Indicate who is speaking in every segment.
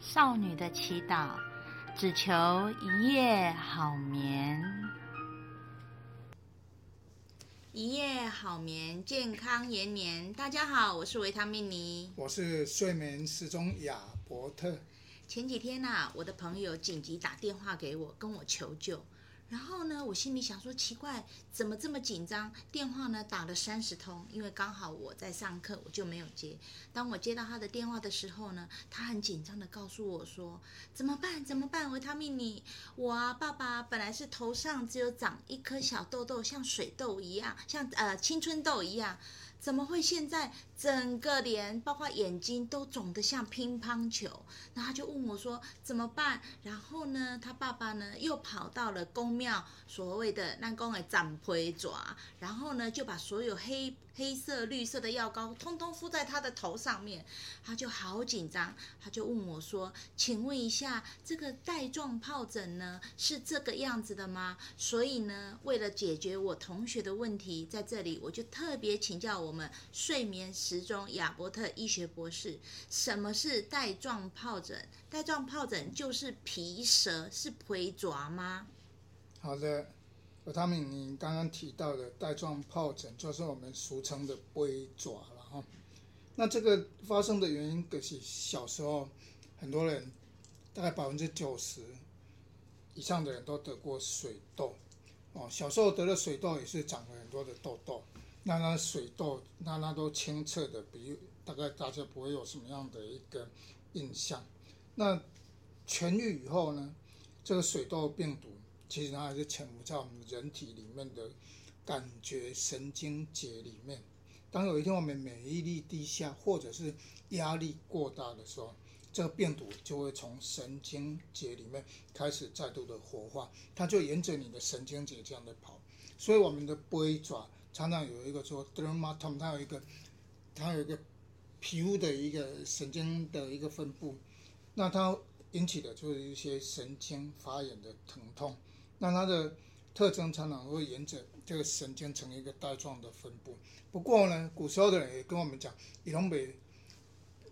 Speaker 1: 少女的祈祷，只求一夜好眠。一夜好眠，健康延年。大家好，我是维他命尼，
Speaker 2: 我是睡眠时钟亚伯特。
Speaker 1: 前几天呐、啊，我的朋友紧急打电话给我，跟我求救。然后呢，我心里想说，奇怪，怎么这么紧张？电话呢打了三十通，因为刚好我在上课，我就没有接。当我接到他的电话的时候呢，他很紧张地告诉我说：“怎么办？怎么办？维他命你，我啊，爸爸本来是头上只有长一颗小痘痘，像水痘一样，像呃青春痘一样。”怎么会现在整个脸，包括眼睛都肿得像乒乓球？那他就问我说怎么办？然后呢，他爸爸呢又跑到了宫庙，所谓的那宫的斩灰爪，然后呢就把所有黑黑色、绿色的药膏通通敷在他的头上面，他就好紧张，他就问我说：“请问一下，这个带状疱疹呢是这个样子的吗？”所以呢，为了解决我同学的问题，在这里我就特别请教。我们睡眠时钟亚伯特医学博士，什么是带状疱疹？带状疱疹就是皮蛇，是皮爪吗？
Speaker 2: 好的，维他们，你刚刚提到的带状疱疹，就是我们俗称的龟爪了哈。那这个发生的原因，可是小时候很多人，大概百分之九十以上的人都得过水痘哦。小时候得了水痘，也是长了很多的痘痘。那那水痘，那那都清澈的，比大概大家不会有什么样的一个印象。那痊愈以后呢，这个水痘病毒其实它还是潜伏在我们人体里面的感觉神经节里面。当有一天我们免疫力低下，或者是压力过大的时候，这个病毒就会从神经节里面开始再度的活化，它就沿着你的神经节这样的跑。所以我们的背爪。常常有一个说 dermatome，它有一个，它有一个皮肤的一个神经的一个分布，那它引起的就是一些神经发炎的疼痛。那它的特征常常会沿着这个神经成一个带状的分布。不过呢，古时候的人也跟我们讲，以东北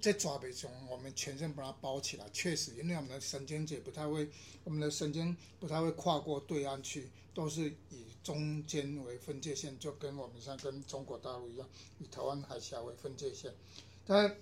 Speaker 2: 在爪背中，我们全身把它包起来。确实，因为我们的神经节不太会，我们的神经不太会跨过对岸去，都是以。中间为分界线，就跟我们像跟中国大陆一样，以台湾海峡为分界线。但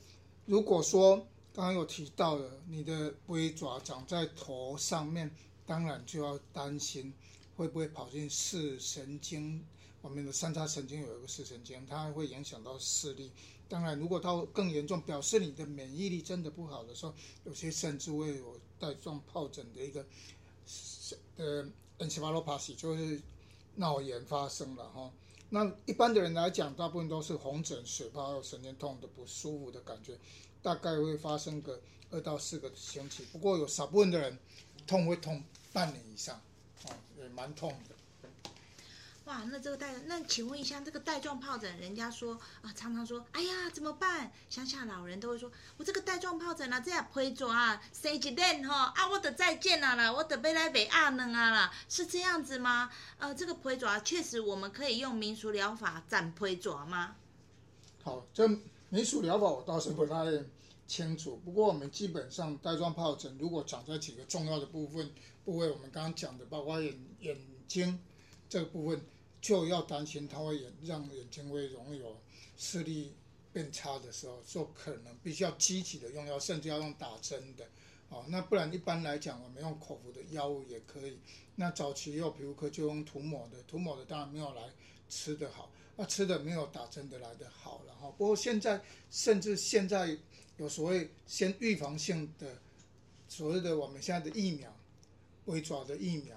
Speaker 2: 如果说刚刚有提到的，你的龟爪长在头上面，当然就要担心会不会跑进视神经。我们的三叉神经有一个视神经，它会影响到视力。当然，如果它更严重，表示你的免疫力真的不好的时候，有些甚至会有带状疱疹的一个呃 encephalopathy 就是。脑炎发生了哈，那一般的人来讲，大部分都是红疹、水泡、神经痛的不舒服的感觉，大概会发生个二到四个星期。不过有少部分的人痛会痛半年以上，哦，也蛮痛的。
Speaker 1: 哇，那这个带，那请问一下，这个带状疱疹，人家说啊，常常说，哎呀，怎么办？乡下老人都会说，我这个带状疱疹啊，这样皮抓啊，生一脸哈，啊，我得再见了啦，我得背来背阿能啊啦，是这样子吗？呃，这个皮抓确实我们可以用民俗疗法斩皮抓吗？
Speaker 2: 好，这民俗疗法我倒是不太清楚，不过我们基本上带状疱疹如果长在几个重要的部分部位，我们刚刚讲的，包括眼眼睛这个部分。就要担心它会眼让眼睛会容易有视力变差的时候，就可能必须要积极的用药，甚至要用打针的，哦，那不然一般来讲，我们用口服的药物也可以。那早期也有皮肤科就用涂抹的，涂抹的当然没有来吃的好，那吃的没有打针的来的好了哈。不过现在甚至现在有所谓先预防性的，所谓的我们现在的疫苗，微爪的疫苗。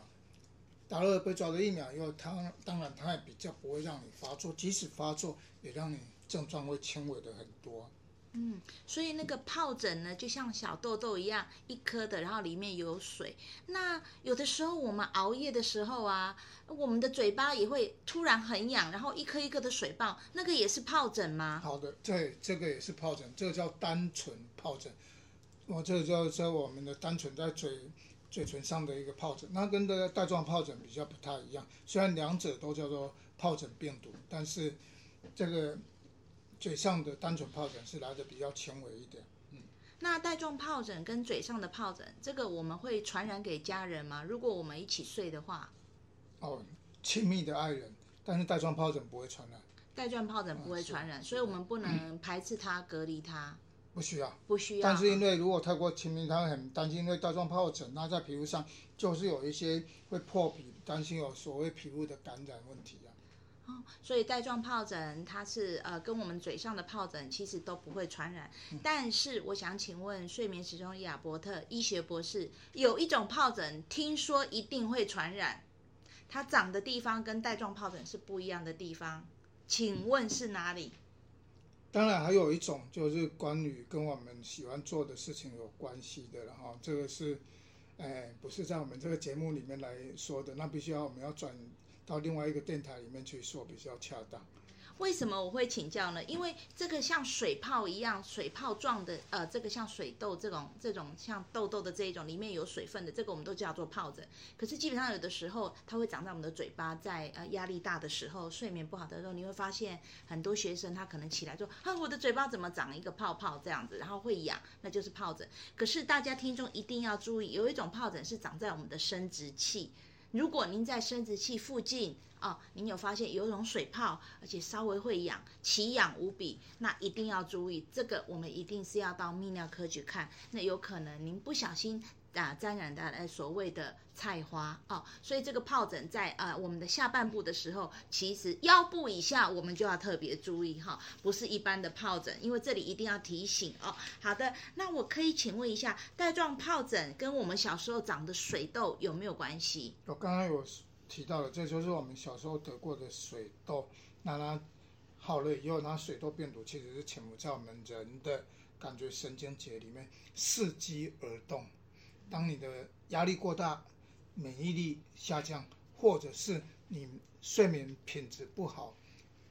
Speaker 2: 打了被抓的疫苗以后，它当然它也比较不会让你发作，即使发作也让你症状会轻微的很多。
Speaker 1: 嗯，所以那个疱疹呢，就像小痘痘一样，一颗的，然后里面有水。那有的时候我们熬夜的时候啊，我们的嘴巴也会突然很痒，然后一颗一颗的水泡，那个也是疱疹吗？
Speaker 2: 好的，对，这个也是疱疹，这个叫单纯疱疹。我这个叫在我们的单纯在嘴。嘴唇上的一个疱疹，那跟这个带状疱疹比较不太一样。虽然两者都叫做疱疹病毒，但是这个嘴上的单纯疱疹是来的比较轻微一点。嗯，
Speaker 1: 那带状疱疹跟嘴上的疱疹，这个我们会传染给家人吗？如果我们一起睡的话？
Speaker 2: 哦，亲密的爱人，但是带状疱疹不会传染。
Speaker 1: 带状疱疹不会传染，嗯、所以我们不能排斥它、嗯、隔离它。
Speaker 2: 不需要，
Speaker 1: 不需要。
Speaker 2: 但是因为如果太过亲密，他会很担心，因为带状疱疹，那在皮肤上就是有一些会破皮，担心有所谓皮肤的感染问题啊。
Speaker 1: 哦，所以带状疱疹它是呃跟我们嘴上的疱疹其实都不会传染。嗯、但是我想请问睡眠时钟亚伯特医学博士，有一种疱疹听说一定会传染，它长的地方跟带状疱疹是不一样的地方，请问是哪里？
Speaker 2: 当然，还有一种就是关于跟我们喜欢做的事情有关系的，了哈这个是，哎，不是在我们这个节目里面来说的，那必须要我们要转到另外一个电台里面去说比较恰当。
Speaker 1: 为什么我会请教呢？因为这个像水泡一样，水泡状的，呃，这个像水痘这种，这种像痘痘的这一种，里面有水分的，这个我们都叫做疱疹。可是基本上有的时候，它会长在我们的嘴巴，在呃压力大的时候，睡眠不好的时候，你会发现很多学生他可能起来说，啊，我的嘴巴怎么长一个泡泡这样子，然后会痒，那就是疱疹。可是大家听众一定要注意，有一种疱疹是长在我们的生殖器。如果您在生殖器附近哦，您有发现有一种水泡，而且稍微会痒，奇痒无比，那一定要注意，这个我们一定是要到泌尿科去看，那有可能您不小心。啊，沾染的呃所谓的菜花哦，所以这个疱疹在呃我们的下半部的时候，其实腰部以下我们就要特别注意哈、不是一般的疱疹，因为这里一定要提醒哦。好的，那我可以请问一下，带状疱疹跟我们小时候长的水痘有没有关系？
Speaker 2: 我刚刚有提到了，这就是我们小时候得过的水痘，那它好了以后，那水痘病毒其实是潜伏在我们人的感觉神经节里面，伺机而动。当你的压力过大，免疫力下降，或者是你睡眠品质不好，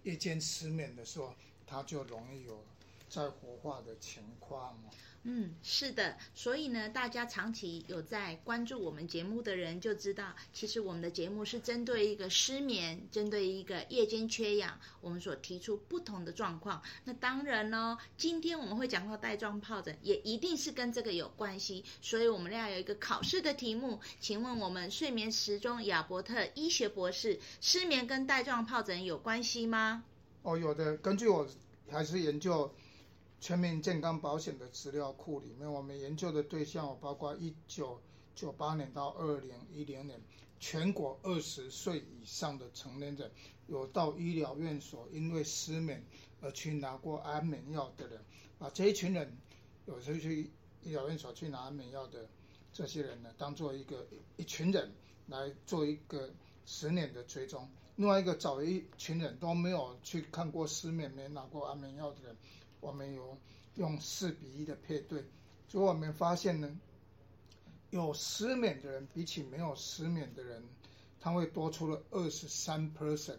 Speaker 2: 夜间失眠的时候，它就容易有再活化的情况。
Speaker 1: 嗯，是的，所以呢，大家长期有在关注我们节目的人就知道，其实我们的节目是针对一个失眠，针对一个夜间缺氧，我们所提出不同的状况。那当然呢，今天我们会讲到带状疱疹，也一定是跟这个有关系。所以我们要有一个考试的题目，请问我们睡眠时钟亚伯特医学博士，失眠跟带状疱疹有关系吗？
Speaker 2: 哦，有的，根据我还是研究。全民健康保险的资料库里面，我们研究的对象包括一九九八年到二零一零年，全国二十岁以上的成年人，有到医疗院所因为失眠而去拿过安眠药的人，把这一群人，有时候去医疗院所去拿安眠药的这些人呢，当做一个一群人来做一个十年的追踪。另外一个找一群人都没有去看过失眠、没拿过安眠药的人。我们有用四比一的配对，所以我们发现呢，有失眠的人比起没有失眠的人，他会多出了二十三 percent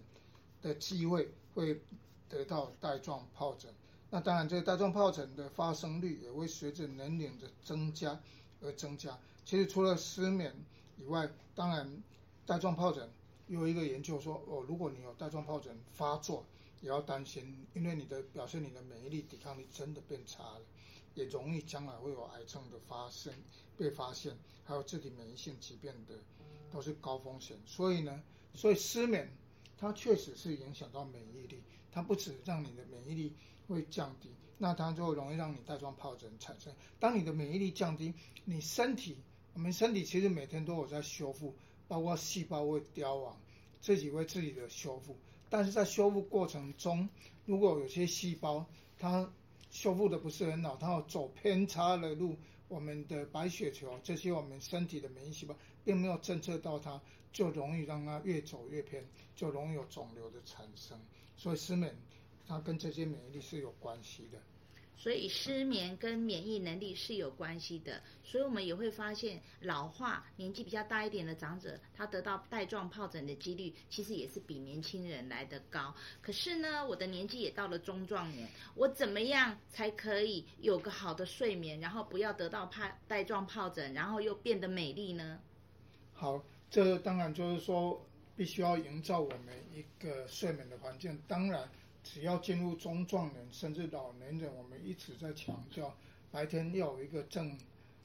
Speaker 2: 的机会会得到带状疱疹。那当然，这个带状疱疹的发生率也会随着年龄的增加而增加。其实除了失眠以外，当然带状疱疹有一个研究说，哦，如果你有带状疱疹发作。也要担心，因为你的表现，你的免疫力、抵抗力真的变差了，也容易将来会有癌症的发生、被发现，还有自体免疫性疾病的，都是高风险。所以呢，所以失眠它确实是影响到免疫力，它不止让你的免疫力会降低，那它就容易让你带状疱疹产生。当你的免疫力降低，你身体，我们身体其实每天都有在修复，包括细胞会凋亡，自己会自己的修复。但是在修复过程中，如果有些细胞它修复的不是很好，它要走偏差的路，我们的白血球这些我们身体的免疫细胞并没有侦测到它，就容易让它越走越偏，就容易有肿瘤的产生。所以失眠它跟这些免疫力是有关系的。
Speaker 1: 所以失眠跟免疫能力是有关系的，所以我们也会发现老化年纪比较大一点的长者，他得到带状疱疹的几率其实也是比年轻人来得高。可是呢，我的年纪也到了中壮年，我怎么样才可以有个好的睡眠，然后不要得到怕带状疱疹，然后又变得美丽呢？
Speaker 2: 好，这当然就是说必须要营造我们一个睡眠的环境，当然。只要进入中壮年甚至老年人，我们一直在强调白天要有一个正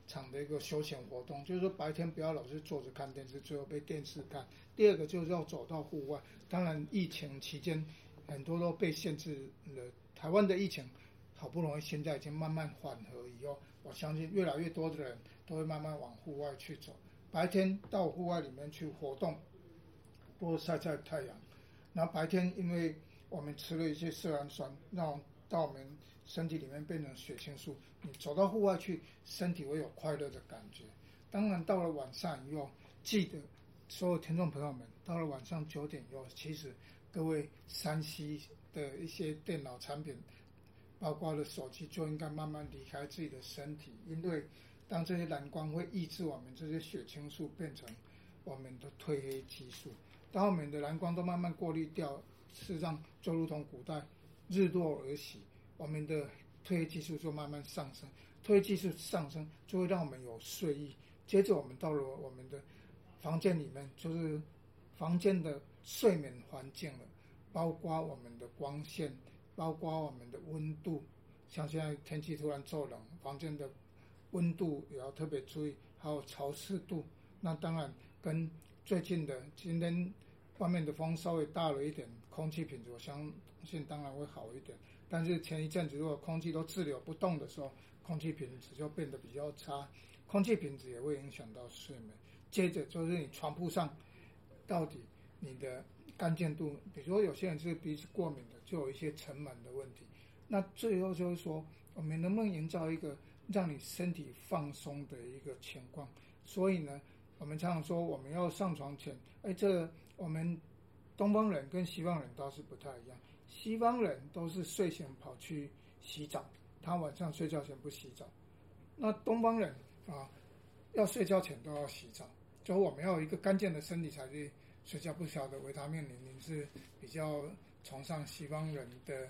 Speaker 2: 常的一个休闲活动，就是说白天不要老是坐着看电视，最后被电视看。第二个就是要走到户外。当然，疫情期间很多都被限制了。台湾的疫情好不容易现在已经慢慢缓和以后，我相信越来越多的人都会慢慢往户外去走。白天到户外里面去活动，多晒晒太阳。然后白天因为我们吃了一些色氨酸，让到我们身体里面变成血清素。你走到户外去，身体会有快乐的感觉。当然，到了晚上以后，记得所有听众朋友们，到了晚上九点以后，其实各位山西的一些电脑产品，包括了手机，就应该慢慢离开自己的身体，因为当这些蓝光会抑制我们这些血清素变成我们的褪黑激素。当我们的蓝光都慢慢过滤掉，事实上就如同古代日落而息，我们的褪黑激素就慢慢上升，褪黑激素上升就会让我们有睡意。接着我们到了我们的房间里面，就是房间的睡眠环境了，包括我们的光线，包括我们的温度。像现在天气突然骤冷，房间的温度也要特别注意，还有潮湿度。那当然跟最近的今天外面的风稍微大了一点，空气品质我相信当然会好一点。但是前一阵子如果空气都滞留不动的时候，空气品质就变得比较差，空气品质也会影响到睡眠。接着就是你床铺上到底你的干净度，比如说有些人是鼻子过敏的，就有一些尘螨的问题。那最后就是说，我们能不能营造一个让你身体放松的一个情况？所以呢，我们常常说我们要上床前，哎，这我们东方人跟西方人倒是不太一样。西方人都是睡前跑去洗澡，他晚上睡觉前不洗澡。那东方人啊，要睡觉前都要洗澡，就我们要有一个干净的身体才去睡觉。不晓得维他命林林是比较崇尚西方人的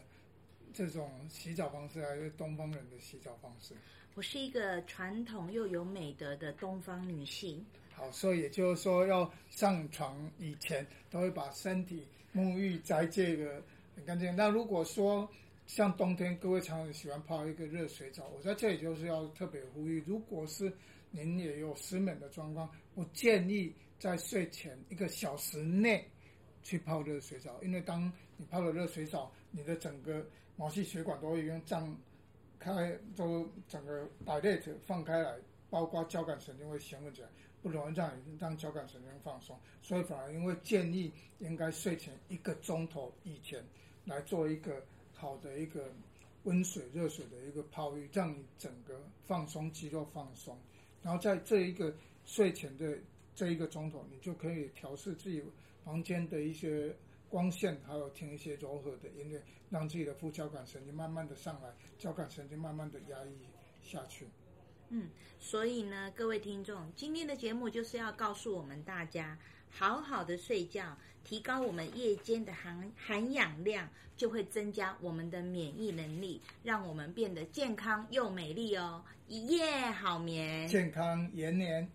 Speaker 2: 这种洗澡方式，还是东方人的洗澡方式？
Speaker 1: 我是一个传统又有美德的东方女性。
Speaker 2: 好，所以也就是说，要上床以前都会把身体沐浴在这个。很干净。那如果说像冬天，各位常常喜欢泡一个热水澡，我在这里就是要特别呼吁，如果是您也有失眠的状况，我建议在睡前一个小时内去泡热水澡，因为当你泡了热水澡，你的整个毛细血管都会用胀开，就整个把这放开来，包括交感神经会兴奋起来。不容易让你让交感神经放松，所以反而因为建议应该睡前一个钟头以前来做一个好的一个温水热水的一个泡浴，让你整个放松肌肉放松，然后在这一个睡前的这一个钟头，你就可以调试自己房间的一些光线，还有听一些柔和的音乐，让自己的副交感神经慢慢的上来，交感神经慢慢的压抑下去。
Speaker 1: 嗯，所以呢，各位听众，今天的节目就是要告诉我们大家，好好的睡觉，提高我们夜间的含含氧量，就会增加我们的免疫能力，让我们变得健康又美丽哦。一夜好眠，
Speaker 2: 健康延年。